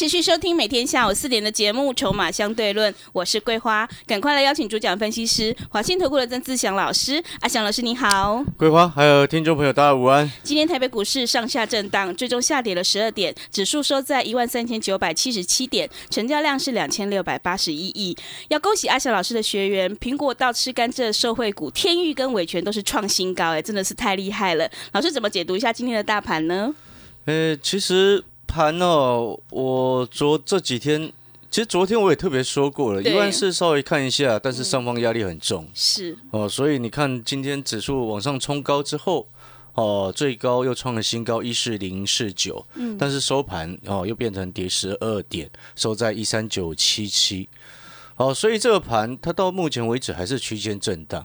持续收听每天下午四点的节目《筹码相对论》，我是桂花，赶快来邀请主讲分析师华信投顾的曾志祥老师。阿祥老师你好，桂花还有听众朋友大家午安。今天台北股市上下震荡，最终下跌了十二点，指数收在一万三千九百七十七点，成交量是两千六百八十一亿。要恭喜阿祥老师的学员，苹果到吃甘蔗受惠股天域跟伟权都是创新高，哎，真的是太厉害了。老师怎么解读一下今天的大盘呢？呃，其实。盘哦，我昨这几天，其实昨天我也特别说过了，一万四稍微看一下，但是上方压力很重，是。哦，所以你看今天指数往上冲高之后，哦，最高又创了新高一四零四九，嗯，但是收盘哦又变成跌十二点，收在一三九七七，哦，所以这个盘它到目前为止还是区间震荡。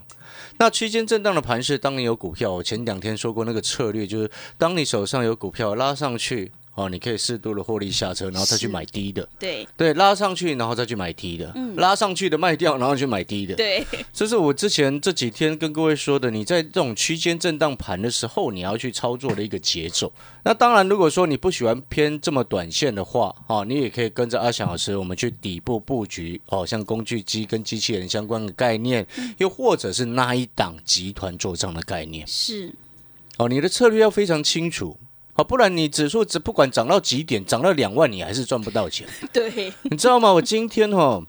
那区间震荡的盘是，当你有股票，我前两天说过那个策略，就是当你手上有股票拉上去。哦，你可以适度的获利下车，然后再去买低的。对对，拉上去，然后再去买低的。嗯，拉上去的卖掉，然后去买低的。对，这是我之前这几天跟各位说的，你在这种区间震荡盘的时候，你要去操作的一个节奏。那当然，如果说你不喜欢偏这么短线的话，哦，你也可以跟着阿翔老师，我们去底部布局，哦，像工具机跟机器人相关的概念，又或者是那一档集团做账的概念。是，哦，你的策略要非常清楚。好，不然你指数只不管涨到几点，涨到两万，你还是赚不到钱。对，你知道吗？我今天哈，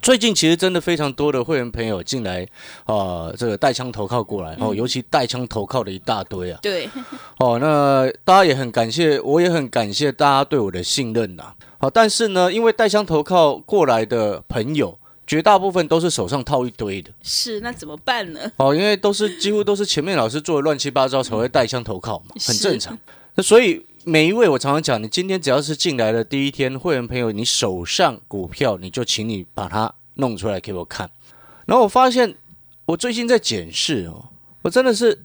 最近其实真的非常多的会员朋友进来啊，这个带枪投靠过来，哦，尤其带枪投靠的一大堆啊。对，哦，那大家也很感谢，我也很感谢大家对我的信任呐。好，但是呢，因为带枪投靠过来的朋友。绝大部分都是手上套一堆的，是那怎么办呢？哦，因为都是几乎都是前面老师做的乱七八糟才会带枪投靠嘛，很正常。那所以每一位我常常讲，你今天只要是进来的第一天会员朋友，你手上股票你就请你把它弄出来给我看。然后我发现我最近在检视哦，我真的是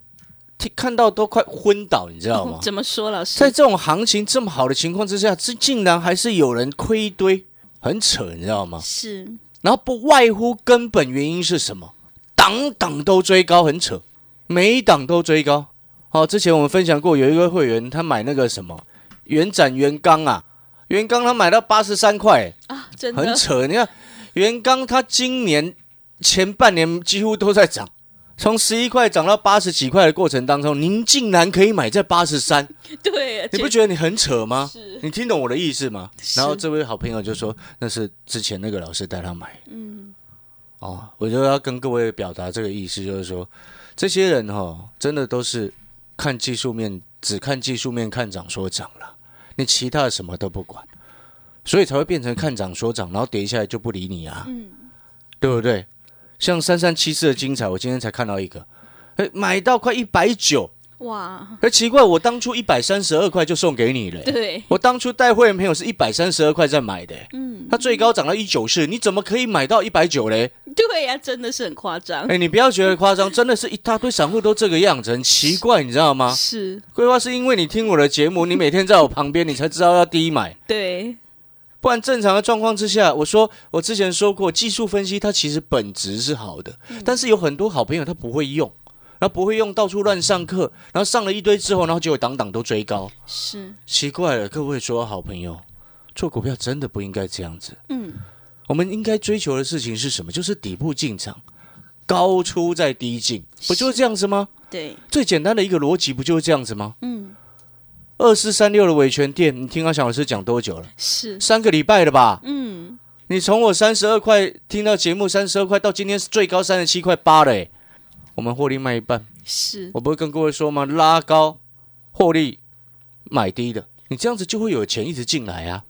看到都快昏倒，你知道吗？怎么说，老师？在这种行情这么好的情况之下，这竟然还是有人亏一堆，很扯，你知道吗？是。然后不外乎根本原因是什么？档档都追高，很扯，每一档都追高。好，之前我们分享过，有一个会员他买那个什么元展元钢啊，元钢他买到八十三块啊，真的很扯。你看元钢，他今年前半年几乎都在涨。从十一块涨到八十几块的过程当中，您竟然可以买在八十三，对，你不觉得你很扯吗？是，你听懂我的意思吗？然后这位好朋友就说那是之前那个老师带他买，嗯，哦，我就要跟各位表达这个意思，就是说这些人哈，真的都是看技术面，只看技术面看涨说涨了，你其他的什么都不管，所以才会变成看涨说涨，然后跌下来就不理你啊，嗯，对不对？像三三七四的精彩，我今天才看到一个，哎，买到快一百九，哇！哎，奇怪，我当初一百三十二块就送给你了，对，我当初带会员朋友是一百三十二块在买的，嗯，它最高涨到一九四，你怎么可以买到一百九嘞？对呀，真的是很夸张。哎，你不要觉得夸张，真的是一大堆散户都这个样子，很奇怪，你知道吗？是，规划是因为你听我的节目，你每天在我旁边，你才知道要低买，对。不然正常的状况之下，我说我之前说过，技术分析它其实本质是好的，但是有很多好朋友他不会用，然后不会用，到处乱上课，然后上了一堆之后，然后结果档档都追高，是奇怪了。各位说好朋友，做股票真的不应该这样子。嗯，我们应该追求的事情是什么？就是底部进场，高出再低进，不就是这样子吗？对，最简单的一个逻辑不就是这样子吗？嗯。二四三六的维权店，你听阿小老师讲多久了？是三个礼拜了吧？嗯，你从我三十二块听到节目三十二块，到今天是最高三十七块八了，哎，我们获利卖一半。是我不会跟各位说吗？拉高获利买低的，你这样子就会有钱一直进来啊！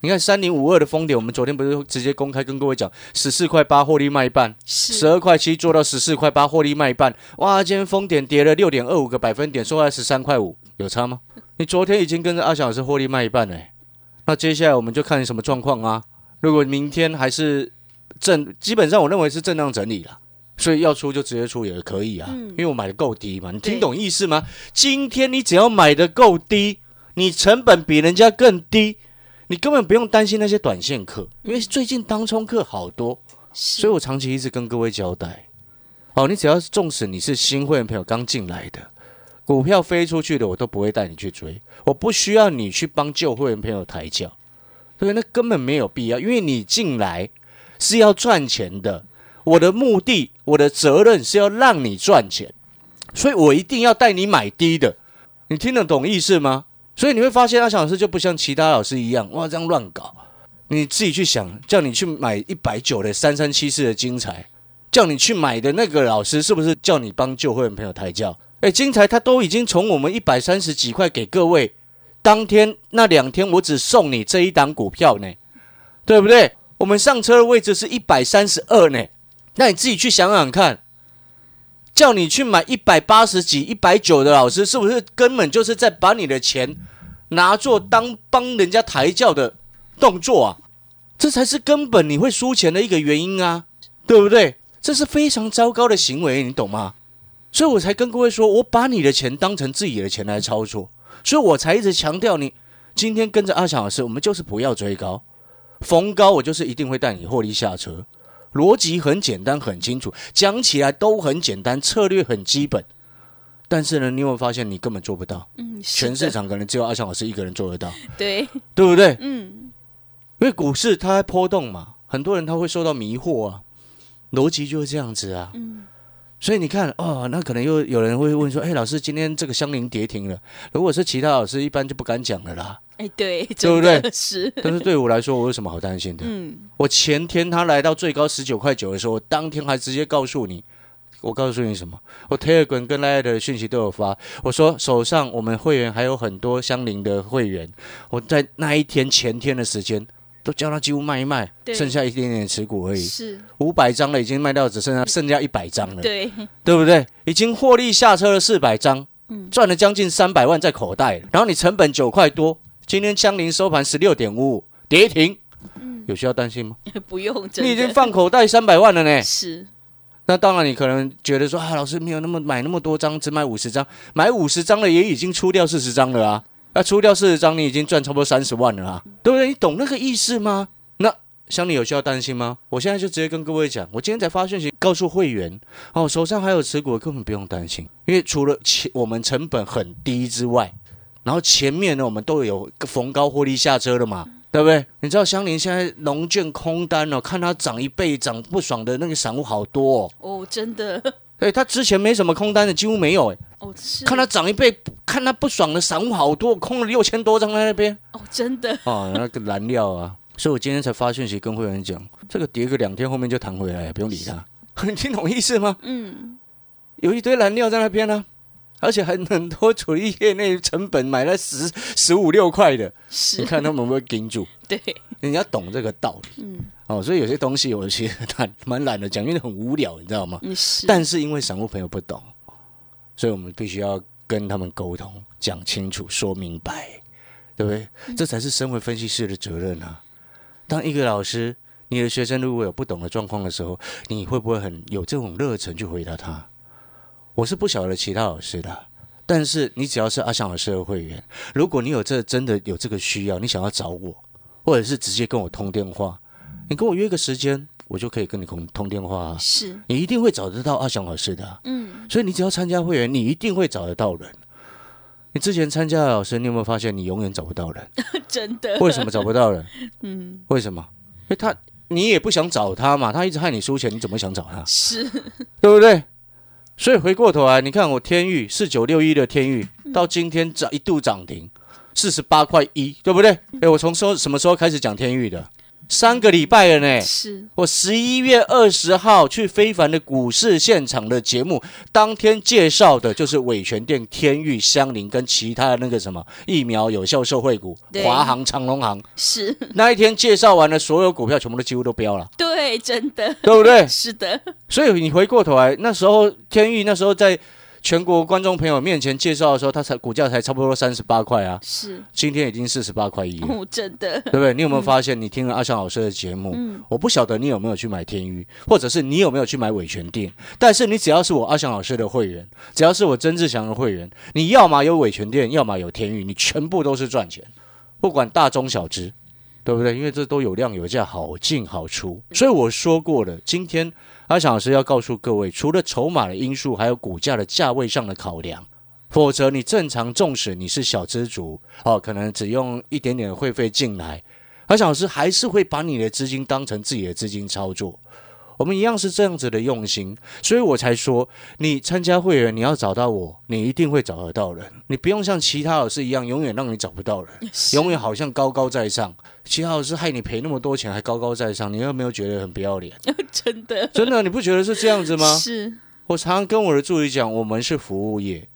你看三零五二的封顶，我们昨天不是直接公开跟各位讲，十四块八获利卖一半，十二块七做到十四块八获利卖一半，哇！今天封顶跌了六点二五个百分点，收在十三块五，有差吗？你昨天已经跟着阿翔老师获利卖一半了，那接下来我们就看你什么状况啊？如果明天还是震，基本上我认为是震荡整理了，所以要出就直接出也可以啊，因为我买的够低嘛。你听懂意思吗？今天你只要买的够低，你成本比人家更低，你根本不用担心那些短线客，因为最近当冲客好多，所以我长期一直跟各位交代。哦，你只要是纵使你是新会员朋友刚进来的，股票飞出去的我都不会带你去追，我不需要你去帮旧会员朋友抬轿，对，那根本没有必要，因为你进来是要赚钱的，我的目的，我的责任是要让你赚钱，所以我一定要带你买低的，你听得懂意思吗？所以你会发现阿翔老师就不像其他老师一样，哇，这样乱搞，你自己去想，叫你去买一百九的三三七四的精彩。叫你去买的那个老师，是不是叫你帮旧会员朋友抬轿？哎，金财他都已经从我们一百三十几块给各位，当天那两天我只送你这一档股票呢，对不对？我们上车的位置是一百三十二呢，那你自己去想想看，叫你去买一百八十几、一百九的老师，是不是根本就是在把你的钱拿做当帮人家抬轿的动作啊？这才是根本你会输钱的一个原因啊，对不对？这是非常糟糕的行为，你懂吗？所以我才跟各位说，我把你的钱当成自己的钱来操作，所以我才一直强调，你今天跟着阿翔老师，我们就是不要追高，逢高我就是一定会带你获利下车，逻辑很简单很清楚，讲起来都很简单，策略很基本，但是呢，你有没有发现你根本做不到？嗯，全市场可能只有阿强老师一个人做得到，对，对不对？嗯，因为股市它在波动嘛，很多人他会受到迷惑啊。逻辑就是这样子啊，所以你看哦，那可能又有人会问说：“哎，老师，今天这个香菱跌停了。”如果是其他老师，一般就不敢讲了啦。哎，对，对不对？是。但是对我来说，我有什么好担心的？嗯，我前天他来到最高十九块九的时候，我当天还直接告诉你，我告诉你什么？我 Telegram 跟 Line 的讯息都有发，我说手上我们会员还有很多香菱的会员，我在那一天前天的时间。都叫他几乎卖一卖，剩下一点点持股而已。是五百张了，已经卖掉，只剩下剩下一百张了。对，对不对？已经获利下车了四百张，赚了将近三百万在口袋。然后你成本九块多，今天江林收盘十六点五五，跌停。有需要担心吗？不用，你已经放口袋三百万了呢。是。那当然，你可能觉得说啊，老师没有那么买那么多张，只买五十张，买五十张了也已经出掉四十张了啊。那出掉四十张，你已经赚差不多三十万了啊，对不对？你懂那个意思吗？那像你有需要担心吗？我现在就直接跟各位讲，我今天才发讯息告诉会员，哦，手上还有持股，根本不用担心，因为除了前我们成本很低之外，然后前面呢，我们都有逢高获利下车的嘛，对不对？你知道香林现在龙卷空单哦，看它涨一倍涨不爽的那个散户好多哦，哦，真的。哎，他之前没什么空单的，几乎没有哎。哦，是。看他涨一倍，看他不爽的散户好多，空了六千多张在那边。哦，真的。哦，那个燃料啊，所以我今天才发讯息跟会员讲，这个跌个两天，后面就弹回来，不用理他。你听懂意思吗？嗯。有一堆燃料在那边呢，而且还很多处理业内成本买了十十五六块的，你看他们会不会盯住？对。你要懂这个道理。嗯。哦，所以有些东西我其实蛮蛮懒得讲，因为很无聊，你知道吗？是。但是因为散户朋友不懂，所以我们必须要跟他们沟通，讲清楚，说明白，对不对？这才是身为分析师的责任啊！当一个老师，你的学生如果有不懂的状况的时候，你会不会很有这种热忱去回答他？我是不晓得其他老师的，但是你只要是阿翔老师的会员，如果你有这真的有这个需要，你想要找我，或者是直接跟我通电话。你跟我约个时间，我就可以跟你通通电话。啊是，你一定会找得到阿翔老师的。嗯，所以你只要参加会员，你一定会找得到人。你之前参加的老师，你有没有发现你永远找不到人？真的？为什么找不到人？嗯，为什么？因为他你也不想找他嘛，他一直害你输钱，你怎么想找他？是，对不对？所以回过头来，你看我天域四九六一的天域，到今天涨一度涨停四十八块一，对不对？哎，我从说什么时候开始讲天域的？三个礼拜了呢，是我十一月二十号去非凡的股市现场的节目，当天介绍的就是伟权店、天域、香林跟其他的那个什么疫苗有效受惠股，华航、长隆航。是那一天介绍完了，所有股票全部都几乎都飙了。对，真的，对不对？是的。所以你回过头来，那时候天域那时候在全国观众朋友面前介绍的时候，它才股价才差不多三十八块啊，是今天已经四十八块一了。哦，真的对不对？你有没有发现，你听了阿翔老师的节目，嗯我不晓得你有没有去买天域，或者是你有没有去买伟权店，但是你只要是我阿翔老师的会员，只要是我曾志祥的会员，你要么有伟权店，要么有天域，你全部都是赚钱，不管大中小只，对不对？因为这都有量有价，好进好出。所以我说过了，今天阿翔老师要告诉各位，除了筹码的因素，还有股价的价位上的考量。否则，你正常纵使你是小资族哦，可能只用一点点的会费进来，阿翔老师还是会把你的资金当成自己的资金操作。我们一样是这样子的用心，所以我才说，你参加会员，你要找到我，你一定会找得到人。你不用像其他老师一样，永远让你找不到人，永远好像高高在上。其他老师害你赔那么多钱，还高高在上，你有没有觉得很不要脸？真的真的，你不觉得是这样子吗？是我常常跟我的助理讲，我们是服务业，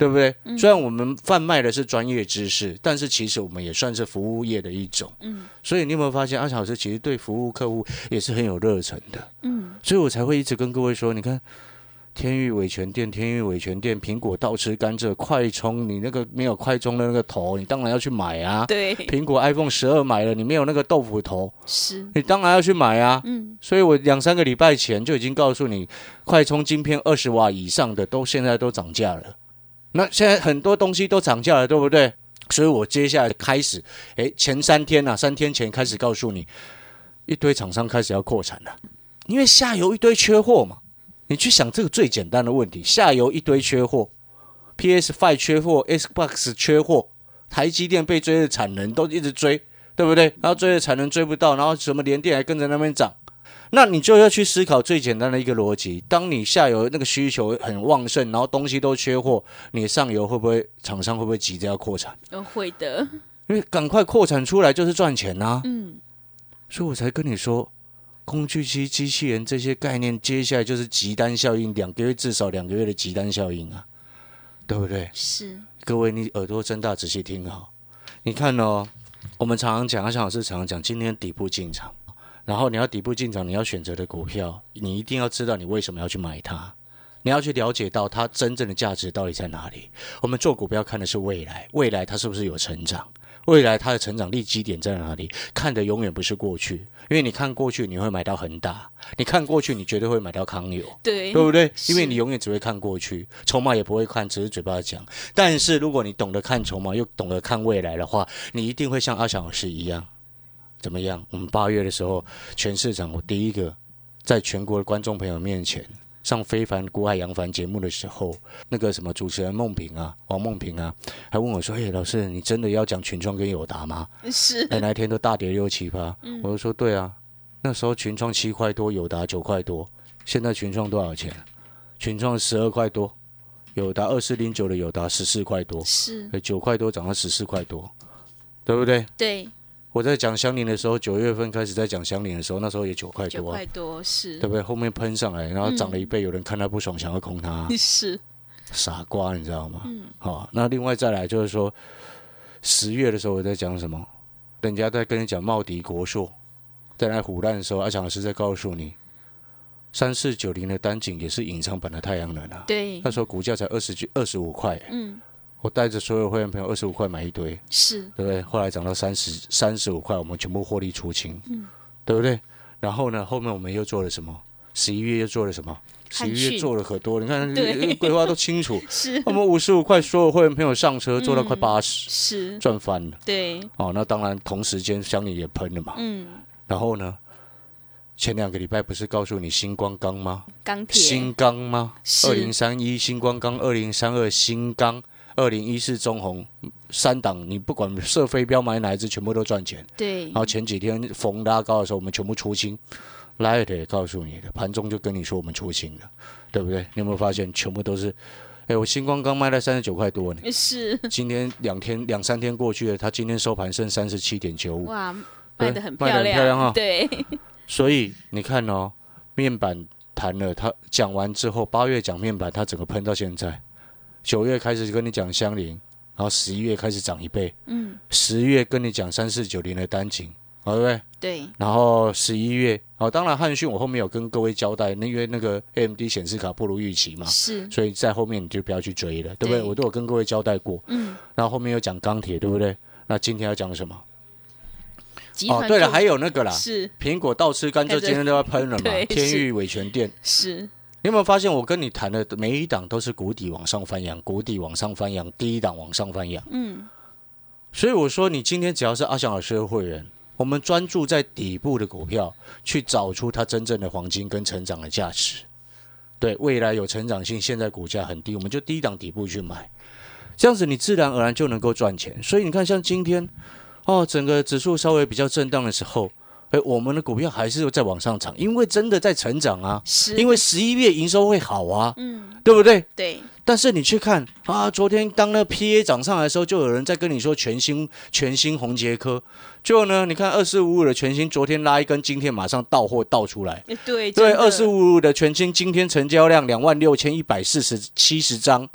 对不对？虽然我们贩卖的是专业知识，但是其实我们也算是服务业的一种。嗯，所以你有没有发现，阿小老师其实对服务客户也是很有热忱的。嗯，所以我才会一直跟各位说，你看。天域伟全店，天域伟全店，苹果倒吃甘蔗，快充，你那个没有快充的那个头，你当然要去买啊。对苹果 iPhone 十二买了，你没有那个豆腐头，是你当然要去买啊。嗯所以我两三个礼拜前就已经告诉你，快充晶片二十瓦以上的都现在都涨价了。那现在很多东西都涨价了，对不对？所以我接下来开始，诶，前三天啊，三天前开始告诉你，一堆厂商开始要扩产了，因为下游一堆缺货嘛。你去想这个最简单的问题，下游一堆缺货，PS Five 缺货，Xbox 缺货，台积电被追的产能都一直追，对不对？然后追的产能追不到，然后什么联电还跟着那边涨，那你就要去思考最简单的一个逻辑：当你下游那个需求很旺盛，然后东西都缺货，你上游会不会厂商会不会急着要扩产？呃会的因为赶快扩产出来就是赚钱呐、嗯所以我才跟你说，工具机、机器人这些概念，接下来就是急单效应，两个月至少两个月的急单效应啊，对不对？是各位，你耳朵睁大，仔细听好。你看哦，我们常常讲，阿强老师常常讲，今天底部进场，然后你要底部进场，你要选择的股票，你一定要知道你为什么要去买它，你要去了解到它真正的价值到底在哪里。我们做股票看的是未来，未来它是不是有成长？未来它的成长力基点在哪里？看的永远不是过去，因为你看过去你会买到恒大，你看过去你绝对会买到康友。对对不对？因为你永远只会看过去，筹码也不会看，只是嘴巴讲。但是如果你懂得看筹码，又懂得看未来的话，你一定会像阿翔老师一样，怎么样？我们八月的时候，全市场我第一个在全国的观众朋友面前上《非凡古海扬凡》节目的时候，那个什么主持人孟平啊，王孟平啊，还问我说：“嘿，老师，你真的要讲群创跟友达吗？”是哎，那天都大跌六七八，我就说对啊，那时候群创七块多，友达九块多，现在群创多少钱？群创十二块多，友达二四零九的友达十四块多，是哎，九块多涨到十四块多，对不对？对我在讲相邻的时候，九月份开始在讲相邻的时候，那时候也九块多、啊九块，多是对不对？后面喷上来，然后涨了一倍，有人看他不爽，想要空他，是傻瓜，你知道吗？好，那另外再来就是说，十月的时候我在讲什么？人家在跟你讲茂迪、国硕，在那胡乱的时候，阿强老师在告诉你，三四九零的单井也是隐藏版的太阳能啊。对那时候股价才二十几、二十五块，嗯我带着所有会员朋友二十五块买一堆，是对不对？后来涨到三十三十五块，我们全部获利出清，对不对？然后呢，后面我们又做了什么？十一月又做了什么？十一月做了可多，你看 对规划都清楚。是我们五十五块，所有会员朋友上车做到快八十、是，赚翻了。对哦，那当然同时间香里也喷了嘛。嗯然后呢，前两个礼拜不是告诉你星光钢吗？钢铁新钢吗？二零三一星光钢，二零三二新钢，二零一四中红，三档你不管射飞镖买哪一只，全部都赚钱。对然后前几天逢拉高的时候，我们全部出清。来的也告诉你的，盘中就跟你说我们出清了，对不对？你有没有发现全部都是？哎，我星光刚卖在三十九块多呢，是今天两天两三天过去了，它今天收盘剩三十七点九五，哇对卖的很卖得很亮漂亮哦对所以你看哦，面板谈了，它讲完之后，八月讲面板，它整个喷到现在，九月开始跟你讲相邻，然后十一月开始涨一倍，嗯十月跟你讲三四九零的单井，对不对？对，然后十一月，哦，当然汉讯我后面有跟各位交代，那因为那个 AMD 显示卡不如预期嘛，是，所以在后面你就不要去追了，对不对？对我都有跟各位交代过。嗯，然后后面又讲钢铁，对不对？那今天要讲什么？哦对了，还有那个啦，是苹果倒吃甘蔗今天都要喷了嘛，天域伟全店。是，你有没有发现，我跟你谈的每一档都是谷底往上翻扬，谷底往上翻扬，第一档往上翻扬。嗯，所以我说，你今天只要是阿翔老师的会员，我们专注在底部的股票，去找出它真正的黄金跟成长的价值。对，未来有成长性，现在股价很低，我们就低档底部去买，这样子你自然而然就能够赚钱。所以你看，像今天哦，整个指数稍微比较震荡的时候，哎，我们的股票还是在往上涨，因为真的在成长啊，是，因为十一月营收会好啊，嗯，对不对？对，但是你去看啊，昨天当那 PA 涨上来的时候，就有人在跟你说全新全新红杰科，结果呢，你看二四五五的全新，昨天拉一根，今天马上到货倒出来。诶对，对，二四五五的全新今天成交量两万六千一百四十七十张，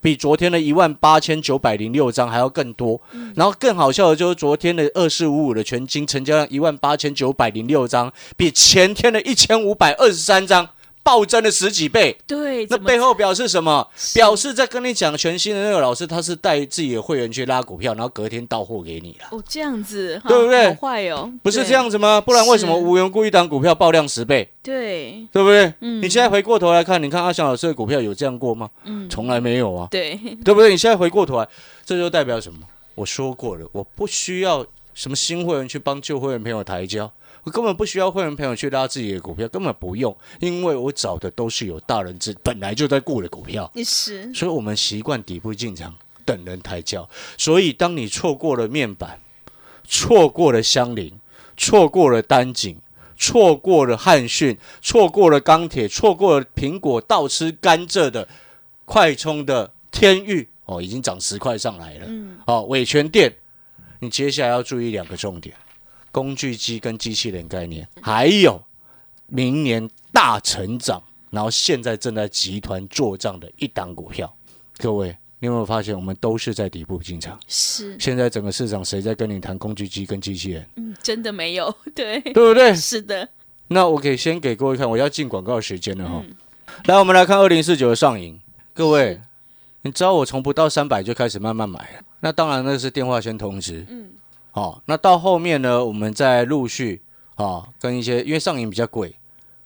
比昨天的一万八千九百零六张还要更多。然后更好笑的就是昨天的二四五五的全金成交量一万八千九百零六张，比前天的一千五百二十三张暴增了十几倍。对，那背后表示什么？表示在跟你讲全新的那个老师，他是带自己的会员去拉股票，然后隔天到货给你了，哦这样子，对不对好坏哦，不是这样子吗？不然为什么无缘故一档股票爆量十倍，对，对不对？嗯你现在回过头来看，你看阿翔老师的股票有这样过吗？嗯，从来没有啊，对，对不对？你现在回过头来，这就代表什么？我说过了，我不需要什么新会员去帮旧会员朋友抬轿。我根本不需要会员朋友去拉自己的股票，根本不用，因为我找的都是有大人资本来就在顾的股票。是，所以我们习惯底部进场，等人抬轿。所以当你错过了面板，错过了香菱，错过了丹井，错过了汉讯，错过了钢铁，错过了苹果倒吃甘蔗的快充的天域，哦，已经涨十块上来了。嗯，哦，伟全店，你接下来要注意两个重点：工具机跟机器人概念，还有明年大成长，然后现在正在集团做账的一档股票。各位，你有没有发现，我们都是在底部进场？是，现在整个市场谁在跟你谈工具机跟机器人？嗯，真的没有，对，对不对？是的，那我可以先给各位看，我要进广告时间了哈。嗯来，我们来看二零四九的上影。各位，你知道我从不到三百就开始慢慢买了，那当然那是电话先通知。嗯，好、那到后面呢，我们再陆续啊、跟一些因为上瘾比较贵，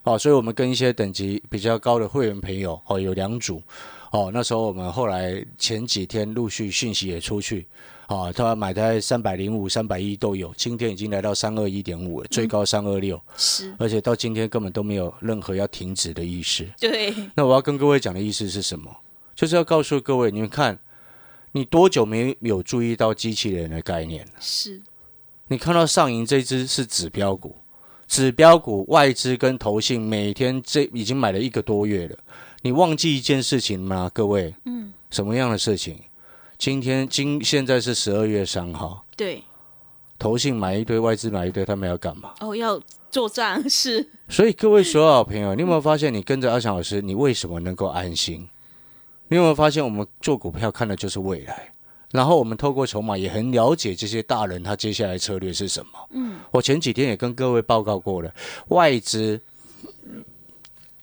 哦，所以我们跟一些等级比较高的会员朋友哦有两组。哦，那时候我们后来前几天陆续讯息也出去，啊，他买在三百零五、三百一都有，今天已经来到三二一点五了，最高三二六，是，而且到今天根本都没有任何要停止的意思。对，那我要跟各位讲的意思是什么？就是要告诉各位，你们看，你多久没有注意到机器人的概念了？是，你看到上银这只是指标股，指标股外资跟投信每天这已经买了一个多月了。你忘记一件事情吗？各位，嗯，什么样的事情？今天今现在是十二月三号，对，投信买一堆，外资买一堆，他们要干嘛？哦，要做账是，所以各位所有好朋友，你有没有发现，你跟着阿翔老师，你为什么能够安心？你有没有发现，我们做股票看的就是未来，然后我们透过筹码也很了解这些大人他接下来策略是什么。嗯，我前几天也跟各位报告过了，外资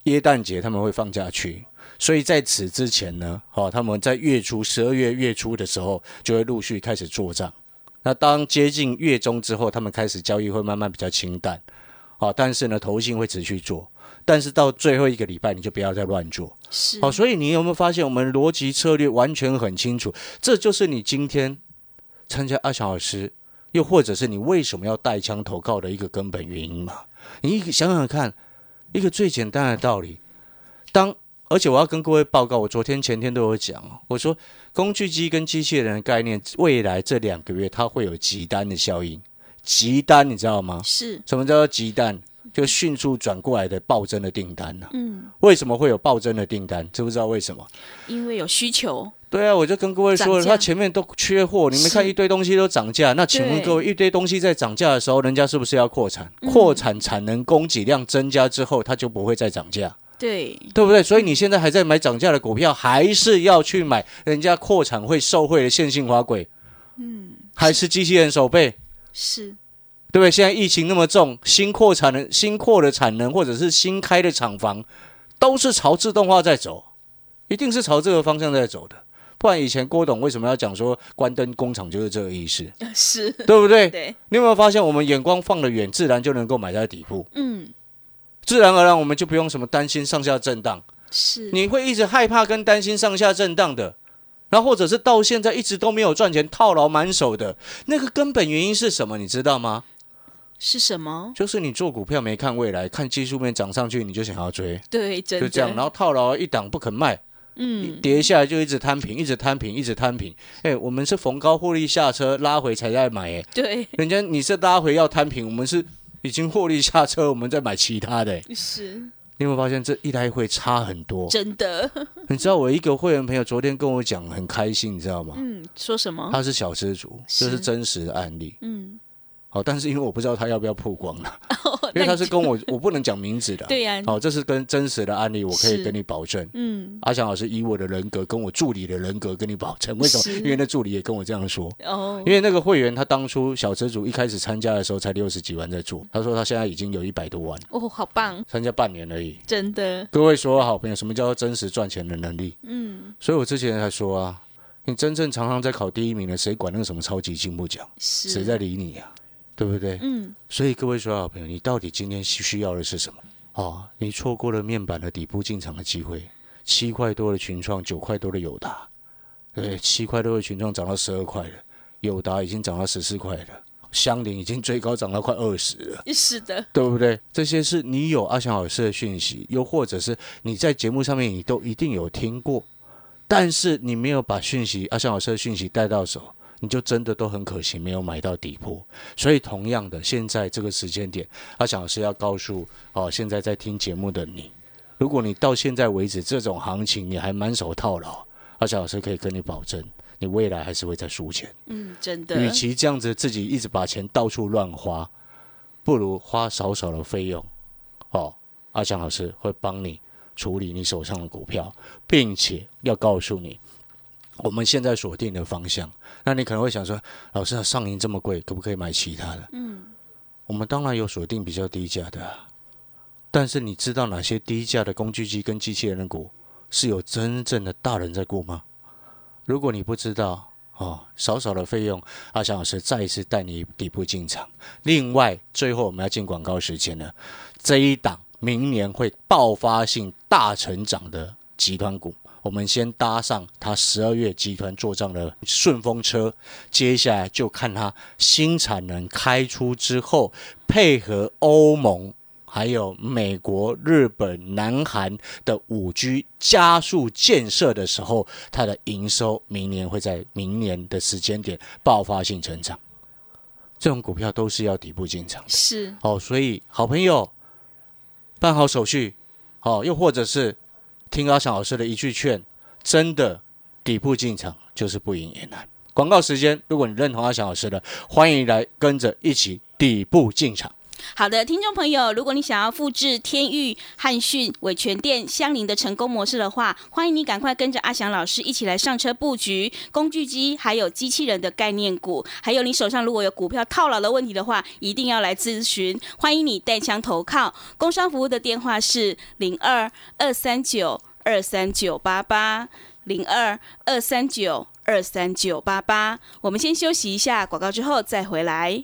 耶诞节他们会放假去，所以在此之前呢，哦，他们在月初十二月月初的时候就会陆续开始做账。那当接近月中之后，他们开始交易会慢慢比较清淡，好、但是呢，投信会持续做，但是到最后一个礼拜你就不要再乱做，是，好、所以你有没有发现我们逻辑策略完全很清楚？这就是你今天参加阿翔老师，又或者是你为什么要带枪投靠的一个根本原因嘛？你想想看，一个最简单的道理，当而且我要跟各位报告，我昨天前天都有讲哦，我说工具机跟机器人的概念，未来这两个月它会有急单的效应，急单你知道吗？是，什么叫做急单？就迅速转过来的暴增的订单呢、嗯，为什么会有暴增的订单？知不知道为什么？因为有需求，对啊，我就跟各位说了，涨价它前面都缺货，你们看一堆东西都涨价。那请问各位，一堆东西在涨价的时候，人家是不是要扩产？嗯扩产产能供给量增加之后，它就不会再涨价，对，对不对？所以你现在还在买涨价的股票，还是要去买人家扩产会受惠的线性滑轨，嗯，还是机器人手背？是，对不对？现在疫情那么重，新扩产能、新扩的产能，或者是新开的厂房，都是朝自动化在走，一定是朝这个方向在走的。不然以前郭董为什么要讲说关灯工厂就是这个意思，是对不对？对，你有没有发现我们眼光放得远，自然就能够买在底部，嗯，自然而然我们就不用什么担心上下震荡。是，你会一直害怕跟担心上下震荡的，然后或者是到现在一直都没有赚钱，套牢满手的那个根本原因是什么？你知道吗？是什么？就是你做股票没看未来，看技术面涨上去你就想要追，对，真的就这样，然后套牢一档不肯卖，嗯，跌下来就一直摊平，一直摊平，一直摊平。哎，我们是逢高获利下车，拉回才在买，哎，对，人家你是拉回要摊平，我们是已经获利下车，我们再买其他的。哎是你有没有发现这一来一回差很多？真的。你知道我一个会员朋友昨天跟我讲很开心，你知道吗？嗯，说什么？他是小资族，是这是真实的案例。嗯，好，但是因为我不知道他要不要曝光了，因为他是跟 我，我不能讲名字的。对呀，好，这是跟真实的案例，我可以跟你保证。嗯，阿翔老师以我的人格跟我助理的人格跟你保证，为什么？因为那助理也跟我这样说。哦因，为那个会员他当初小车主一开始参加的时候才六十几万在做，他说他现在已经有一百多万，哦，好棒，参加半年而已。真的，各位所有好朋友，什么叫做真实赚钱的能力？嗯，所以我之前还说啊，你真正常常在考第一名的，谁管那个什么超级进步奖？是，谁在理你呀、对不对？嗯，所以各位所有好朋友，你到底今天需需要的是什么？哦，你错过了面板的底部进场的机会，七块多的群创，九块多的友达，对？七块多的群创涨到十二块了，友达已经涨到十四块了，香菱已经最高涨到快二十了。是的，对不对？这些是你有阿翔老师的讯息，又或者是你在节目上面你都一定有听过，但是你没有把讯息阿翔老师的讯息带到手，你就真的都很可惜没有买到底部。所以同样的，现在这个时间点，阿翔老师要告诉哦，现在在听节目的你，如果你到现在为止这种行情你还满手套牢，阿翔老师可以跟你保证，你未来还是会再输钱。嗯，真的，与其这样子自己一直把钱到处乱花，不如花少少的费用，哦，阿强老师会帮你处理你手上的股票，并且要告诉你我们现在锁定的方向。那你可能会想说，老师，上银这么贵，可不可以买其他的？嗯，我们当然有锁定比较低价的、啊，但是你知道哪些低价的工具机跟机器人的股是有真正的大人在顾吗？如果你不知道哦，少少的费用，阿翔老师再一次带你底部进场。另外，最后我们要进广告时间了，这一档明年会爆发性大成长的集团股。我们先搭上它十二月集团做账的顺风车，接下来就看它新产能开出之后，配合欧盟、还有美国、日本、南韩的五 G 加速建设的时候，它的营收明年会在明年的时间点爆发性成长。这种股票都是要底部进场的。是，哦，所以好朋友办好手续，哦，又或者是听阿翔老师的一句劝，真的底部进场就是不赢也难。广告时间，如果你认同阿翔老师的，欢迎来跟着一起底部进场。好的，听众朋友，如果你想要复制天域、汉讯、伟全店、相邻的成功模式的话，欢迎你赶快跟着阿翔老师一起来上车布局工具机，还有机器人的概念股，还有你手上如果有股票套牢的问题的话，一定要来咨询。欢迎你带枪投靠，工商服务的电话是零二二三九二三九八八零二二三九二三九八八。我们先休息一下广告，之后再回来。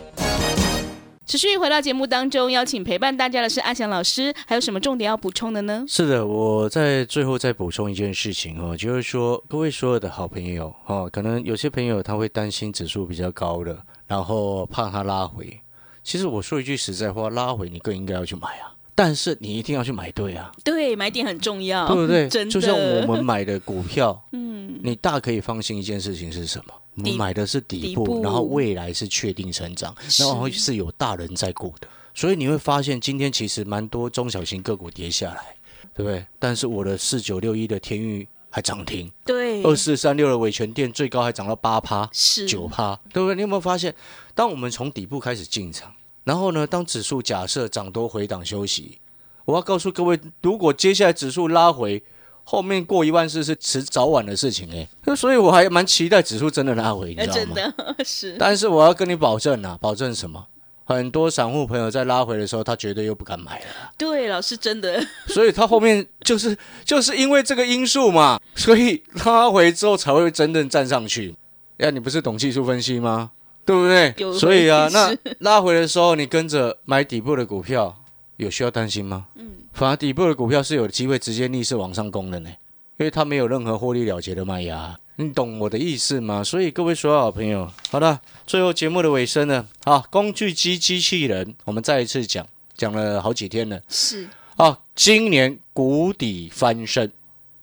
持续回到节目当中，邀请陪伴大家的是阿翔老师，还有什么重点要补充的呢？是的，我在最后再补充一件事情哦，就是说各位所有的好朋友哦，可能有些朋友他会担心指数比较高的，然后怕它拉回。其实我说一句实在话，拉回你更应该要去买啊，但是你一定要去买对啊，对，买点很重要，对不对？真的，就像我们买的股票，嗯，你大可以放心一件事情是什么？我们买的是底部，底部。然后未来是确定成长，是。然后是有大人在顾的，所以你会发现今天其实蛮多中小型个股跌下来，对不对？但是我的四九六一的天域还涨停，对，二四三六的维权店最高还涨到八趴，是。九趴，对不对？你有没有发现，当我们从底部开始进场，然后呢，当指数假设涨多回档休息，我要告诉各位，如果接下来指数拉回，后面过一万四是迟早晚的事情哎、那所以我还蛮期待指数真的拉回，你知呃道吗？真的 是但是我要跟你保证啊，保证什么？很多散户朋友在拉回的时候，他绝对又不敢买了，对，老师真的 所以他后面就是就是因为这个因素嘛，所以拉回之后才会真正站上去。呀，你不是懂技术分析吗？对不对？所以啊，那拉回的时候，你跟着买底部的股票，有需要担心吗？嗯，反而底部的股票是有机会直接逆势往上攻的呢，因为它没有任何获利了结的卖压。你懂我的意思吗？所以各位所有好朋友，好的，最后节目的尾声呢，好，工具机机器人，我们再一次讲，讲了好几天了。是啊，今年谷底翻身，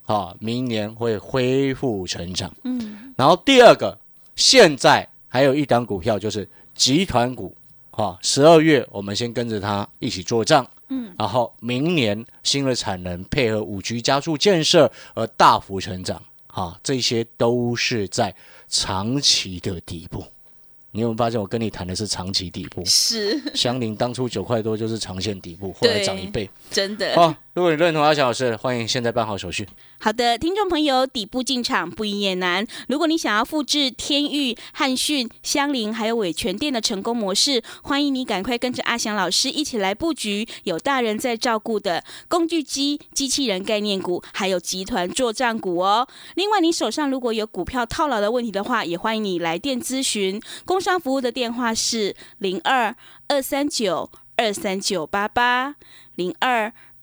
啊，明年会恢复成长。嗯，然后第二个，现在还有一档股票就是集团股，啊，十二月我们先跟着它一起做账。嗯，然后明年新的产能配合五 G 加速建设而大幅成长，啊，这些都是在长期的底部。你有没有发现我跟你谈的是长期底部？是香菱当初九块多就是长线底部，后来涨一倍。真的。好，如果你认同阿翔老师，欢迎现在办好手续。好的，听众朋友，底部进场不易也难。如果你想要复制天域、汉讯、香菱还有伟全店的成功模式，欢迎你赶快跟着阿翔老师一起来布局有大人在照顾的工具机、机器人概念股，还有集团作战股哦。另外，你手上如果有股票套牢的问题的话，也欢迎你来电咨询。工商服务的电话是零二二三九二三九八八零二